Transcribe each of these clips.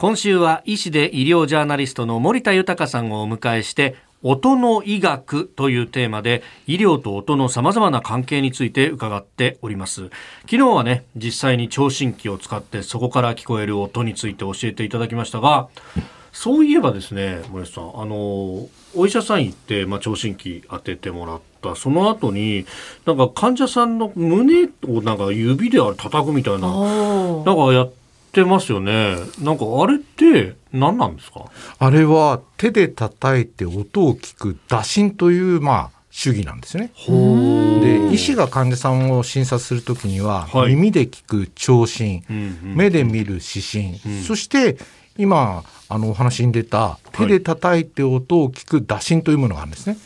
今週は医師で医療ジャーナリストの森田豊さんをお迎えして音の医学というテーマで医療と音の様々な関係について伺っております。昨日はね実際に聴診器を使ってそこから聞こえる音について教えていただきましたがそういえばですね森さんあのお医者さん行って、まあ、聴診器当ててもらった。その後になんか患者さんの胸をなんか指であれ叩くみたいななんかやってますよね。なんかあれって何なんですか？あれは手で叩いて音を聞く打診というまあ主義なんですね。で医師が患者さんを診察するときには、はい、耳で聞く聴診、うんうん、目で見る視診、うん、そして今あのお話に出た手で叩いて音を聞く打診というものがあるんですね。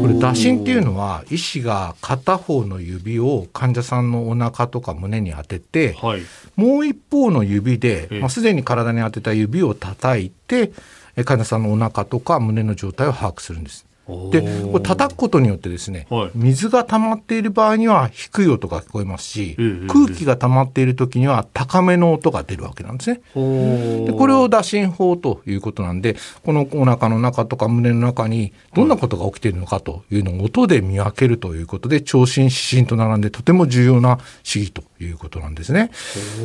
これ打診っていうのは医師が片方の指を患者さんのお腹とか胸に当てて、はい、もう一方の指で、まあ、すでに体に当てた指を叩いて患者さんのお腹とか胸の状態を把握するんです。でこれ叩くことによってですね、はい、水が溜まっている場合には低い音が聞こえますし、空気が溜まっている時には高めの音が出るわけなんですね。でこれを打診法ということなんでこのお腹の中とか胸の中にどんなことが起きているのかというのを音で見分けるということで聴診指針と並んでとても重要な試技ということなんですね。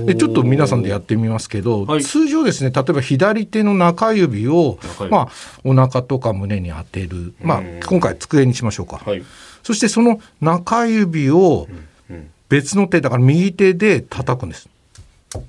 でちょっと皆さんでやってみますけど、はい、通常ですね例えば左手の中指を、まあ、お腹とか胸に当てる、まあまあ、今回机にしましょうか、はい、そしてその中指を別の手だから右手で叩くんです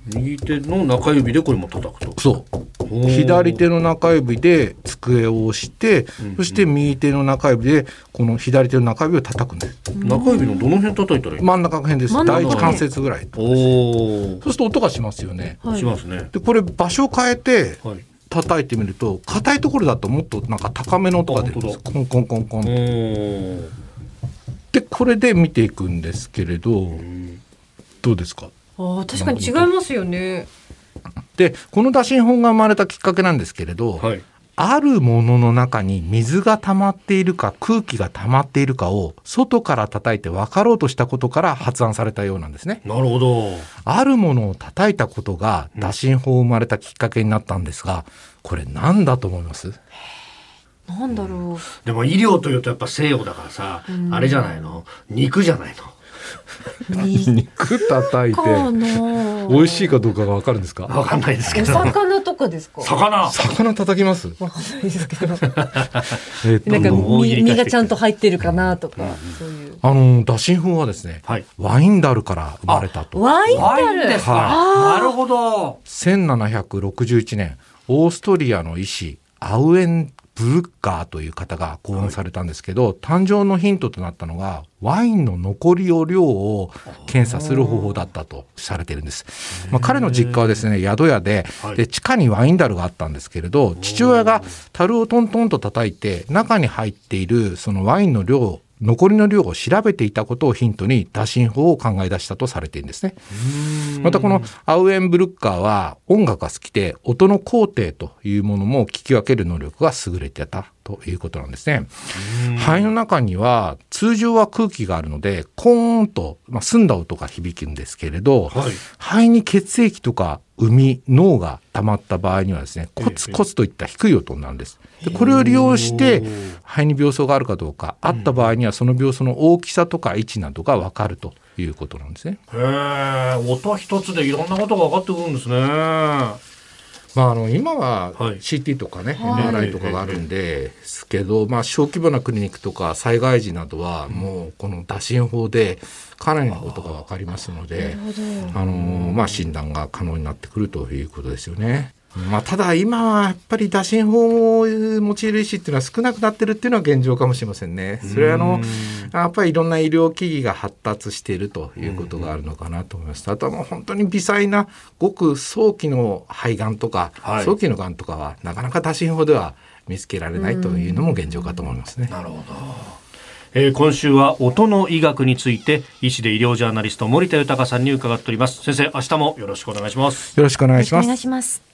右手の中指でこれも叩くと。そう。左手の中指で机を押して、うんうん、そして右手の中指でこの左手の中指を叩くんです。中指のどの辺叩いたらいい真ん中辺です。第一関節ぐらい。そうすると音がしますよね、はい、しますね。でこれ場所を変えて、はい。叩いてみると硬いところだともっとなんか高めの音が出るんです。コンコンコンコン。でこれで見ていくんですけれどどうですか？あ確かに違いますよね。でこの打診法が生まれたきっかけなんですけれど、はい、あるものの中に水が溜まっているか空気が溜まっているかを外から叩いて分かろうとしたことから発案されたようなんですね。なるほど。あるものを叩いたことが打診法を生まれたきっかけになったんですが、これ何だと思います？なんだろう。でも医療というとやっぱ西洋だからさ、あれじゃないの？肉じゃないの？肉叩いて美味しいかどうかがわかるんですか？わかんないですけどお魚とかですか？魚。魚。叩きます？わかんないですけど。えっと。なんか身身がちゃんと入ってるかなとか、そういう。あの打診法はですね、はい、ワインダルから生まれたと。ワインダル。ですか、はい、なるほど。1761年オーストリアの医師アウエンブルッガーという方が考案されたんですけど、はい、誕生のヒントとなったのがワインの残りを量を検査する方法だったとされているんです。まあ、彼の実家はですね宿屋でで地下にワインダルがあったんですけれど父親が樽をトントンと叩いて中に入っているそのワインの量残りの量を調べていたことをヒントに打診法を考え出したとされているんですね。またこのアウエンブルッカーは音楽が好きで音の工程というものも聞き分ける能力が優れてたということなんですね。肺の中には通常は空気があるのでコーンと、まあ、澄んだ音が響くんですけれど、はい、肺に血液とか海脳が溜まった場合にはですねコツコツといった低い音になるんです。でこれを利用して肺に病巣があるかどうかあった場合にはその病巣の大きさとか位置などが分かるということなんですね。へえ音一つでいろんなことが分かってくるんですね。まあ、あの今は CT とかね、はい、MRI とかがあるんですけど、まあ、小規模なクリニックとか災害時などはもうこの打診法でかなりのことが分かりますのであの、まあ、診断が可能になってくるということですよね。まあ、ただ今はやっぱり打診法を用いる医師っていうのは少なくなってるっていうのは現状かもしれませんね。それはあのやっぱりいろんな医療機器が発達しているということがあるのかなと思います。あとはもう本当に微細なごく早期の肺がんとか、はい、早期のがんとかはなかなか打診法では見つけられないというのも現状かと思いますね。なるほど。えー、今週は音の医学について医師で医療ジャーナリスト森田豊さんに伺っております先生明日もよろしくお願いしますよろしくお願いしますお願いします